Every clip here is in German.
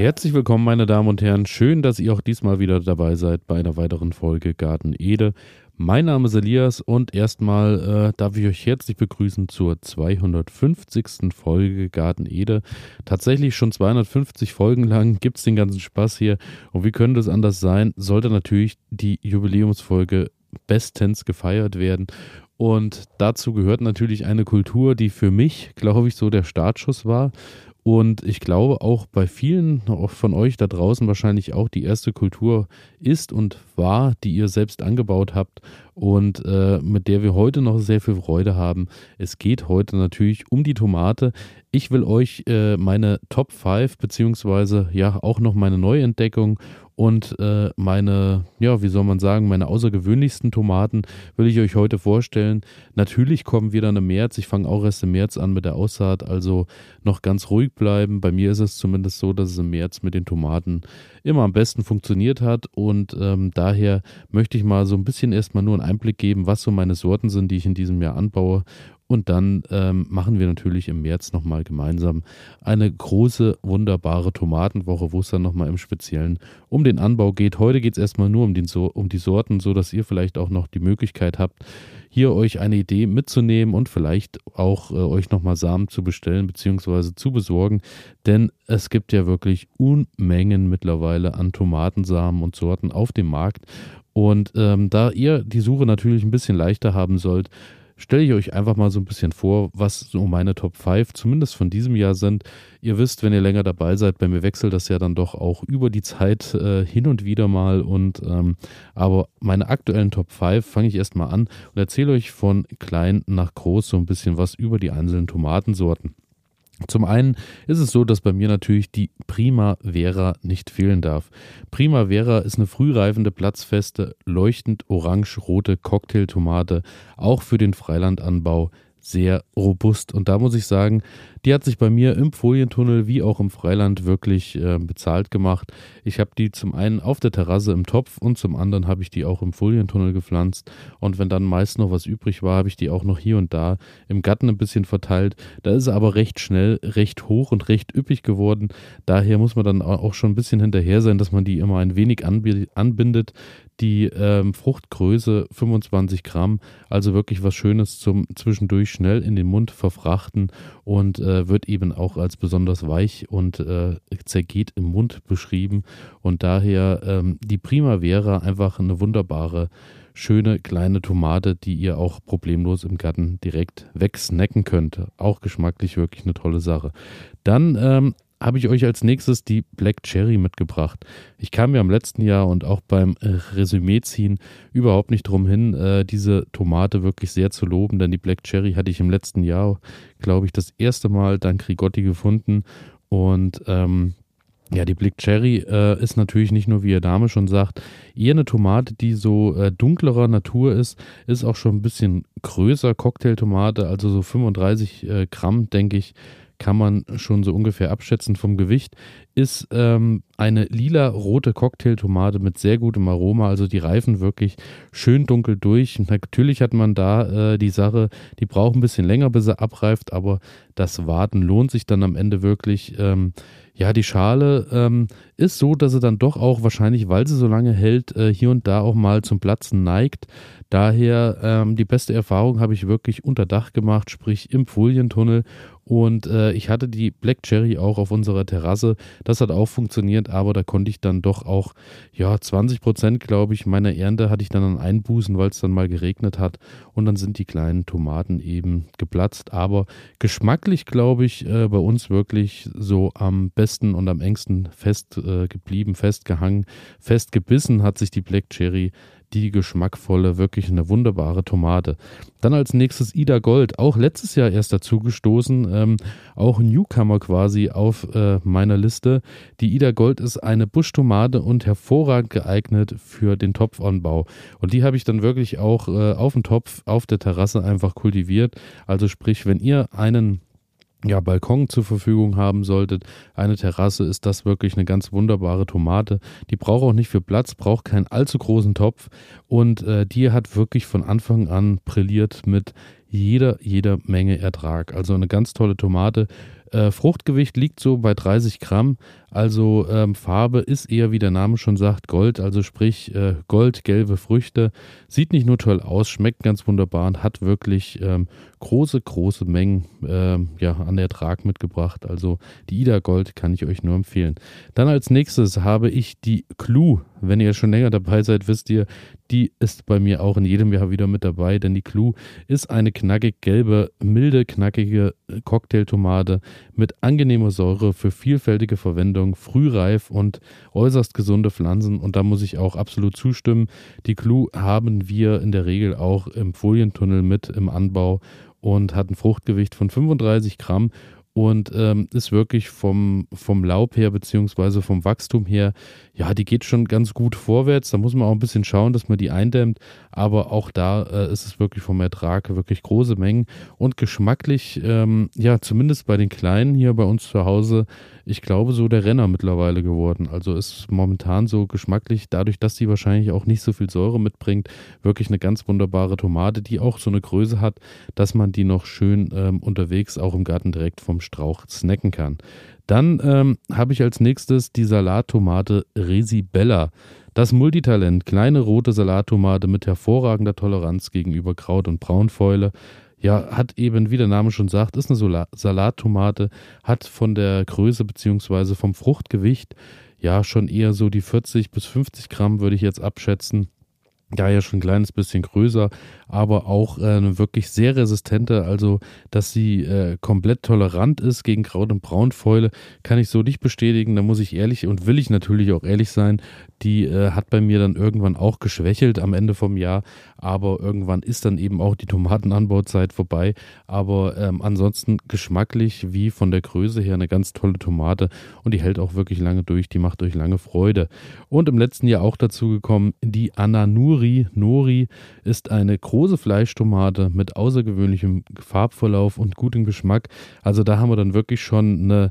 Herzlich willkommen, meine Damen und Herren. Schön, dass ihr auch diesmal wieder dabei seid bei einer weiteren Folge Garten Ede. Mein Name ist Elias und erstmal äh, darf ich euch herzlich begrüßen zur 250. Folge Garten Ede. Tatsächlich schon 250 Folgen lang gibt es den ganzen Spaß hier. Und wie könnte es anders sein? Sollte natürlich die Jubiläumsfolge bestens gefeiert werden. Und dazu gehört natürlich eine Kultur, die für mich, glaube ich, so der Startschuss war. Und ich glaube auch bei vielen von euch da draußen wahrscheinlich auch die erste Kultur ist und war, die ihr selbst angebaut habt und äh, mit der wir heute noch sehr viel Freude haben. Es geht heute natürlich um die Tomate. Ich will euch äh, meine Top 5 beziehungsweise ja auch noch meine Neuentdeckung und äh, meine, ja, wie soll man sagen, meine außergewöhnlichsten Tomaten will ich euch heute vorstellen. Natürlich kommen wir dann im März. Ich fange auch erst im März an mit der Aussaat, also noch ganz ruhig bleiben. Bei mir ist es zumindest so, dass es im März mit den Tomaten immer am besten funktioniert hat und ähm, daher möchte ich mal so ein bisschen erstmal nur einen Einblick geben, was so meine Sorten sind, die ich in diesem Jahr anbaue und dann ähm, machen wir natürlich im März nochmal gemeinsam eine große, wunderbare Tomatenwoche, wo es dann nochmal im Speziellen um den Anbau geht. Heute geht es erstmal nur um, den, um die Sorten, so dass ihr vielleicht auch noch die Möglichkeit habt, hier euch eine Idee mitzunehmen und vielleicht auch äh, euch nochmal Samen zu bestellen bzw. zu besorgen. Denn es gibt ja wirklich Unmengen mittlerweile an Tomatensamen und Sorten auf dem Markt. Und ähm, da ihr die Suche natürlich ein bisschen leichter haben sollt, stelle ich euch einfach mal so ein bisschen vor, was so meine Top 5 zumindest von diesem Jahr sind. Ihr wisst, wenn ihr länger dabei seid, bei mir wechselt das ja dann doch auch über die Zeit äh, hin und wieder mal. Und ähm, aber meine aktuellen Top 5 fange ich erstmal an und erzähle euch von klein nach groß so ein bisschen was über die einzelnen Tomatensorten. Zum einen ist es so, dass bei mir natürlich die Primavera nicht fehlen darf. Primavera ist eine frühreifende, platzfeste, leuchtend orange-rote Cocktailtomate, auch für den Freilandanbau sehr robust. Und da muss ich sagen, die hat sich bei mir im Folientunnel wie auch im Freiland wirklich äh, bezahlt gemacht. Ich habe die zum einen auf der Terrasse im Topf und zum anderen habe ich die auch im Folientunnel gepflanzt. Und wenn dann meist noch was übrig war, habe ich die auch noch hier und da im Garten ein bisschen verteilt. Da ist sie aber recht schnell, recht hoch und recht üppig geworden. Daher muss man dann auch schon ein bisschen hinterher sein, dass man die immer ein wenig anbindet die ähm, Fruchtgröße 25 Gramm, also wirklich was Schönes zum zwischendurch schnell in den Mund verfrachten und äh, wird eben auch als besonders weich und äh, zergeht im Mund beschrieben und daher ähm, die Primavera einfach eine wunderbare schöne kleine Tomate, die ihr auch problemlos im Garten direkt wegsnacken könnt. Auch geschmacklich wirklich eine tolle Sache. Dann ähm, habe ich euch als nächstes die Black Cherry mitgebracht. Ich kam ja im letzten Jahr und auch beim Resümee ziehen überhaupt nicht drum hin, äh, diese Tomate wirklich sehr zu loben, denn die Black Cherry hatte ich im letzten Jahr, glaube ich, das erste Mal dank Rigotti gefunden und ähm, ja, die Black Cherry äh, ist natürlich nicht nur, wie ihr Dame schon sagt, eher eine Tomate, die so äh, dunklerer Natur ist, ist auch schon ein bisschen größer, Cocktailtomate, also so 35 äh, Gramm, denke ich, kann man schon so ungefähr abschätzen vom Gewicht, ist ähm, eine lila-rote Cocktailtomate mit sehr gutem Aroma. Also die reifen wirklich schön dunkel durch. Natürlich hat man da äh, die Sache, die braucht ein bisschen länger, bis er abreift, aber das Warten lohnt sich dann am Ende wirklich. Ähm, ja, die Schale ähm, ist so, dass sie dann doch auch wahrscheinlich, weil sie so lange hält, äh, hier und da auch mal zum Platzen neigt. Daher ähm, die beste Erfahrung habe ich wirklich unter Dach gemacht, sprich im Folientunnel. Und äh, ich hatte die Black Cherry auch auf unserer Terrasse. Das hat auch funktioniert, aber da konnte ich dann doch auch, ja, 20 Prozent, glaube ich, meiner Ernte hatte ich dann an Einbußen, weil es dann mal geregnet hat. Und dann sind die kleinen Tomaten eben geplatzt. Aber geschmacklich, glaube ich, äh, bei uns wirklich so am besten und am engsten fest äh, festgehangen, festgebissen hat sich die Black Cherry die geschmackvolle, wirklich eine wunderbare Tomate. Dann als nächstes Ida Gold, auch letztes Jahr erst dazu gestoßen, ähm, auch Newcomer quasi auf äh, meiner Liste. Die Ida Gold ist eine Buschtomate und hervorragend geeignet für den Topfanbau. Und die habe ich dann wirklich auch äh, auf dem Topf auf der Terrasse einfach kultiviert. Also sprich, wenn ihr einen ja, Balkon zur Verfügung haben solltet, eine Terrasse, ist das wirklich eine ganz wunderbare Tomate. Die braucht auch nicht viel Platz, braucht keinen allzu großen Topf und äh, die hat wirklich von Anfang an brilliert mit jeder, jeder Menge Ertrag. Also eine ganz tolle Tomate. Äh, Fruchtgewicht liegt so bei 30 Gramm, Also ähm, Farbe ist eher, wie der Name schon sagt, Gold, also sprich äh, goldgelbe Früchte. Sieht nicht nur toll aus, schmeckt ganz wunderbar und hat wirklich ähm, große, große Mengen ähm, ja, an Ertrag mitgebracht. Also die Ida Gold kann ich euch nur empfehlen. Dann als nächstes habe ich die Clue. Wenn ihr schon länger dabei seid, wisst ihr, die ist bei mir auch in jedem Jahr wieder mit dabei, denn die Clue ist eine knackig gelbe, milde, knackige Cocktailtomate mit angenehmer Säure für vielfältige Verwendung, frühreif und äußerst gesunde Pflanzen. Und da muss ich auch absolut zustimmen. Die Clue haben wir in der Regel auch im Folientunnel mit im Anbau und hat ein Fruchtgewicht von 35 Gramm und ähm, ist wirklich vom, vom Laub her beziehungsweise vom Wachstum her, ja, die geht schon ganz gut vorwärts. Da muss man auch ein bisschen schauen, dass man die eindämmt, aber auch da äh, ist es wirklich vom Ertrag wirklich große Mengen und geschmacklich, ähm, ja, zumindest bei den Kleinen hier bei uns zu Hause, ich glaube, so der Renner mittlerweile geworden. Also ist momentan so geschmacklich, dadurch, dass sie wahrscheinlich auch nicht so viel Säure mitbringt, wirklich eine ganz wunderbare Tomate, die auch so eine Größe hat, dass man die noch schön ähm, unterwegs auch im Garten direkt vom Strauch snacken kann. Dann ähm, habe ich als nächstes die Salattomate Resibella. Das Multitalent, kleine rote Salattomate mit hervorragender Toleranz gegenüber Kraut- und Braunfäule ja, hat eben, wie der Name schon sagt, ist eine Salattomate, hat von der Größe bzw. vom Fruchtgewicht ja schon eher so die 40 bis 50 Gramm, würde ich jetzt abschätzen. Ja, schon ein kleines bisschen größer, aber auch äh, wirklich sehr resistente. Also, dass sie äh, komplett tolerant ist gegen Kraut- und Braunfäule, kann ich so nicht bestätigen. Da muss ich ehrlich und will ich natürlich auch ehrlich sein. Die äh, hat bei mir dann irgendwann auch geschwächelt am Ende vom Jahr, aber irgendwann ist dann eben auch die Tomatenanbauzeit vorbei. Aber ähm, ansonsten geschmacklich wie von der Größe her eine ganz tolle Tomate und die hält auch wirklich lange durch. Die macht euch lange Freude. Und im letzten Jahr auch dazu gekommen, die Ananuri Nori ist eine große Fleischtomate mit außergewöhnlichem Farbverlauf und gutem Geschmack. Also da haben wir dann wirklich schon eine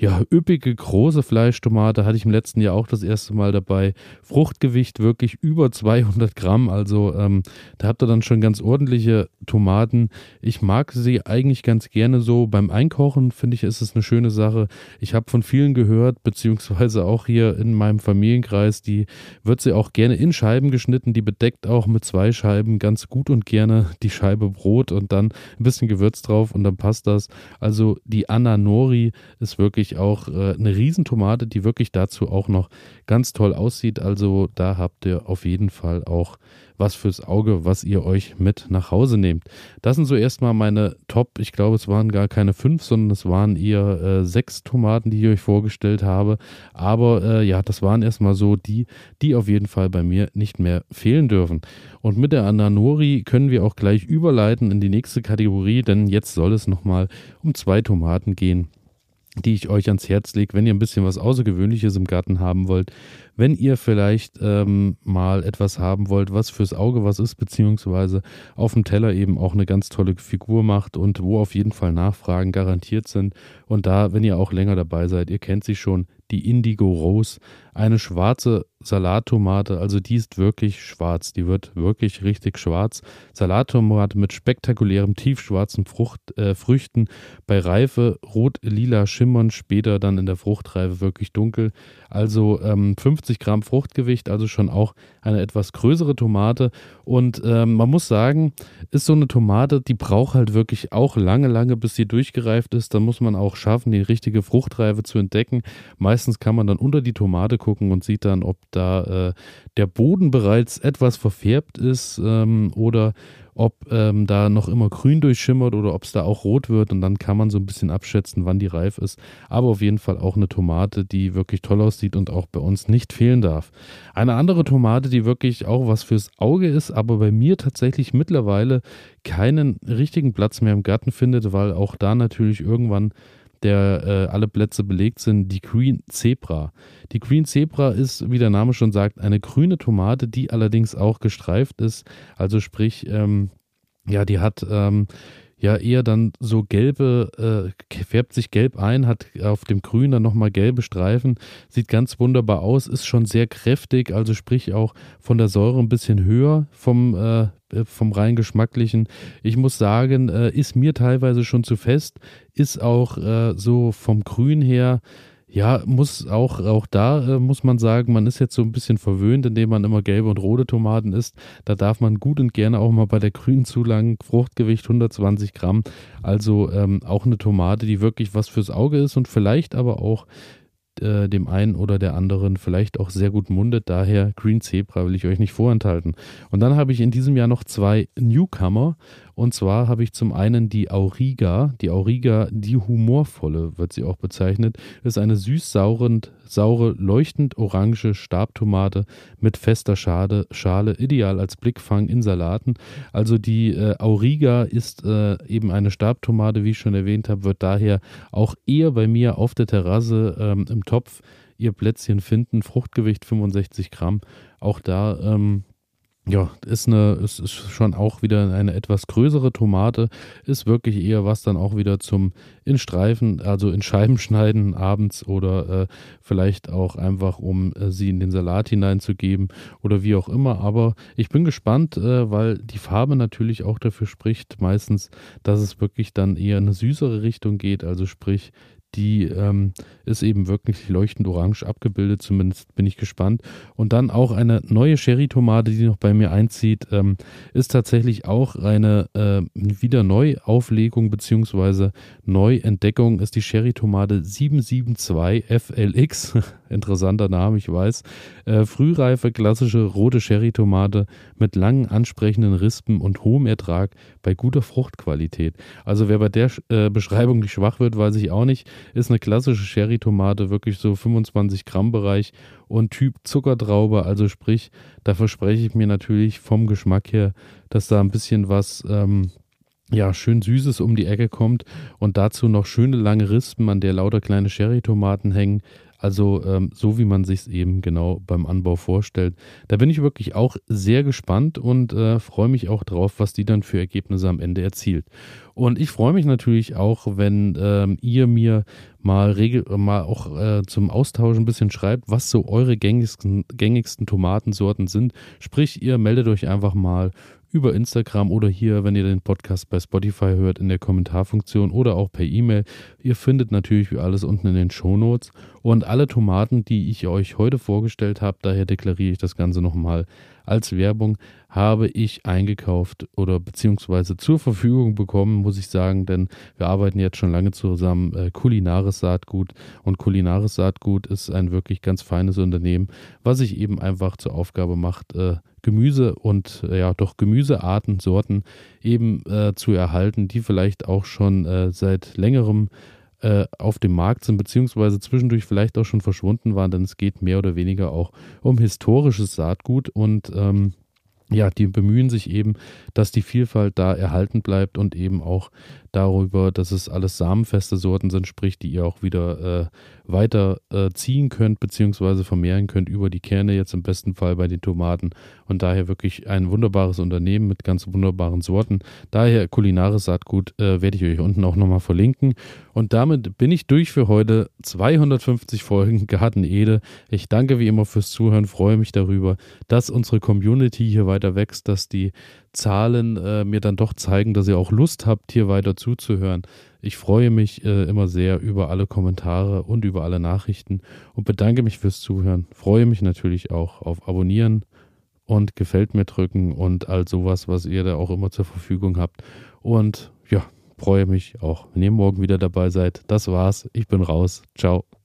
ja, üppige, große Fleischtomate hatte ich im letzten Jahr auch das erste Mal dabei. Fruchtgewicht wirklich über 200 Gramm. Also ähm, da habt ihr dann schon ganz ordentliche Tomaten. Ich mag sie eigentlich ganz gerne so. Beim Einkochen finde ich, ist es eine schöne Sache. Ich habe von vielen gehört, beziehungsweise auch hier in meinem Familienkreis, die wird sie auch gerne in Scheiben geschnitten. Die bedeckt auch mit zwei Scheiben ganz gut und gerne die Scheibe Brot und dann ein bisschen Gewürz drauf und dann passt das. Also die Ananori ist wirklich wirklich auch äh, eine Riesentomate, die wirklich dazu auch noch ganz toll aussieht. Also da habt ihr auf jeden Fall auch was fürs Auge, was ihr euch mit nach Hause nehmt. Das sind so erstmal meine Top, ich glaube, es waren gar keine fünf, sondern es waren eher äh, sechs Tomaten, die ich euch vorgestellt habe. Aber äh, ja, das waren erstmal so die, die auf jeden Fall bei mir nicht mehr fehlen dürfen. Und mit der Ananori können wir auch gleich überleiten in die nächste Kategorie, denn jetzt soll es nochmal um zwei Tomaten gehen die ich euch ans Herz lege, wenn ihr ein bisschen was Außergewöhnliches im Garten haben wollt, wenn ihr vielleicht ähm, mal etwas haben wollt, was fürs Auge was ist, beziehungsweise auf dem Teller eben auch eine ganz tolle Figur macht und wo auf jeden Fall Nachfragen garantiert sind. Und da, wenn ihr auch länger dabei seid, ihr kennt sie schon, die Indigo Rose, eine schwarze Salattomate, also die ist wirklich schwarz, die wird wirklich richtig schwarz. Salattomate mit spektakulärem tiefschwarzen Frucht, äh, Früchten, bei Reife rot-lila schimmern, später dann in der Fruchtreife wirklich dunkel. Also ähm, 50 Gramm Fruchtgewicht, also schon auch eine etwas größere Tomate. Und ähm, man muss sagen, ist so eine Tomate, die braucht halt wirklich auch lange, lange, bis sie durchgereift ist. Da muss man auch schaffen, die richtige Fruchtreife zu entdecken. Meistens kann man dann unter die Tomate gucken und sieht dann, ob da äh, der Boden bereits etwas verfärbt ist ähm, oder ob ähm, da noch immer grün durchschimmert oder ob es da auch rot wird und dann kann man so ein bisschen abschätzen, wann die reif ist. Aber auf jeden Fall auch eine Tomate, die wirklich toll aussieht und auch bei uns nicht fehlen darf. Eine andere Tomate, die wirklich auch was fürs Auge ist, aber bei mir tatsächlich mittlerweile keinen richtigen Platz mehr im Garten findet, weil auch da natürlich irgendwann der äh, alle Plätze belegt sind, die Green Zebra. Die Green Zebra ist, wie der Name schon sagt, eine grüne Tomate, die allerdings auch gestreift ist. Also sprich, ähm, ja, die hat ähm, ja eher dann so gelbe, äh, färbt sich gelb ein, hat auf dem Grün dann nochmal gelbe Streifen, sieht ganz wunderbar aus, ist schon sehr kräftig, also sprich auch von der Säure ein bisschen höher vom, äh, vom rein geschmacklichen. Ich muss sagen, äh, ist mir teilweise schon zu fest, ist auch äh, so vom Grün her ja, muss auch, auch da äh, muss man sagen, man ist jetzt so ein bisschen verwöhnt, indem man immer gelbe und rote Tomaten isst. Da darf man gut und gerne auch mal bei der grünen zulangen. Fruchtgewicht 120 Gramm. Also ähm, auch eine Tomate, die wirklich was fürs Auge ist und vielleicht aber auch äh, dem einen oder der anderen vielleicht auch sehr gut mundet. Daher Green Zebra will ich euch nicht vorenthalten. Und dann habe ich in diesem Jahr noch zwei Newcomer. Und zwar habe ich zum einen die Auriga. Die Auriga, die humorvolle, wird sie auch bezeichnet, ist eine süß-saure, saure, leuchtend orange Stabtomate mit fester Schale, Schale, ideal als Blickfang in Salaten. Also die äh, Auriga ist äh, eben eine Stabtomate, wie ich schon erwähnt habe, wird daher auch eher bei mir auf der Terrasse ähm, im Topf ihr Plätzchen finden. Fruchtgewicht 65 Gramm. Auch da ähm, ja, ist eine, ist, ist schon auch wieder eine etwas größere Tomate, ist wirklich eher was dann auch wieder zum in Streifen, also in Scheiben schneiden abends oder äh, vielleicht auch einfach, um äh, sie in den Salat hineinzugeben oder wie auch immer. Aber ich bin gespannt, äh, weil die Farbe natürlich auch dafür spricht, meistens, dass es wirklich dann eher in eine süßere Richtung geht, also sprich die ähm, ist eben wirklich leuchtend orange abgebildet, zumindest bin ich gespannt. Und dann auch eine neue Sherry-Tomate, die noch bei mir einzieht, ähm, ist tatsächlich auch eine äh, wieder Neuauflegung bzw. Neuentdeckung, ist die Sherry-Tomate 772 FLX. Interessanter Name, ich weiß. Äh, frühreife, klassische rote Sherry-Tomate mit langen, ansprechenden Rispen und hohem Ertrag bei guter Fruchtqualität. Also wer bei der äh, Beschreibung nicht schwach wird, weiß ich auch nicht. Ist eine klassische Sherry-Tomate, wirklich so 25 Gramm Bereich und Typ Zuckertraube. Also sprich, da verspreche ich mir natürlich vom Geschmack her, dass da ein bisschen was ähm, ja, schön Süßes um die Ecke kommt und dazu noch schöne lange Rispen, an der lauter kleine Sherry-Tomaten hängen. Also ähm, so wie man sich es eben genau beim Anbau vorstellt. Da bin ich wirklich auch sehr gespannt und äh, freue mich auch drauf, was die dann für Ergebnisse am Ende erzielt. Und ich freue mich natürlich auch, wenn ähm, ihr mir mal, regel mal auch äh, zum Austausch ein bisschen schreibt, was so eure gängigsten, gängigsten Tomatensorten sind. Sprich, ihr meldet euch einfach mal über Instagram oder hier, wenn ihr den Podcast bei Spotify hört, in der Kommentarfunktion oder auch per E-Mail. Ihr findet natürlich wie alles unten in den Shownotes. Und alle Tomaten, die ich euch heute vorgestellt habe, daher deklariere ich das Ganze nochmal als Werbung, habe ich eingekauft oder beziehungsweise zur Verfügung bekommen, muss ich sagen, denn wir arbeiten jetzt schon lange zusammen. Äh, kulinares Saatgut und kulinares Saatgut ist ein wirklich ganz feines Unternehmen, was sich eben einfach zur Aufgabe macht, äh, Gemüse und äh, ja doch Gemüsearten, Sorten eben äh, zu erhalten, die vielleicht auch schon äh, seit längerem äh, auf dem Markt sind, beziehungsweise zwischendurch vielleicht auch schon verschwunden waren, denn es geht mehr oder weniger auch um historisches Saatgut. Und ähm, ja, die bemühen sich eben, dass die Vielfalt da erhalten bleibt und eben auch darüber, dass es alles samenfeste Sorten sind, sprich, die ihr auch wieder äh, weiter äh, ziehen könnt, beziehungsweise vermehren könnt über die Kerne, jetzt im besten Fall bei den Tomaten. Und daher wirklich ein wunderbares Unternehmen mit ganz wunderbaren Sorten. Daher kulinares Saatgut äh, werde ich euch unten auch nochmal verlinken. Und damit bin ich durch für heute. 250 Folgen Garten Ede. Ich danke wie immer fürs Zuhören, freue mich darüber, dass unsere Community hier weiter wächst, dass die Zahlen äh, mir dann doch zeigen, dass ihr auch Lust habt, hier weiter zuzuhören. Ich freue mich äh, immer sehr über alle Kommentare und über alle Nachrichten und bedanke mich fürs Zuhören. Freue mich natürlich auch auf Abonnieren und Gefällt mir drücken und all sowas, was ihr da auch immer zur Verfügung habt. Und ja, freue mich auch, wenn ihr morgen wieder dabei seid. Das war's. Ich bin raus. Ciao.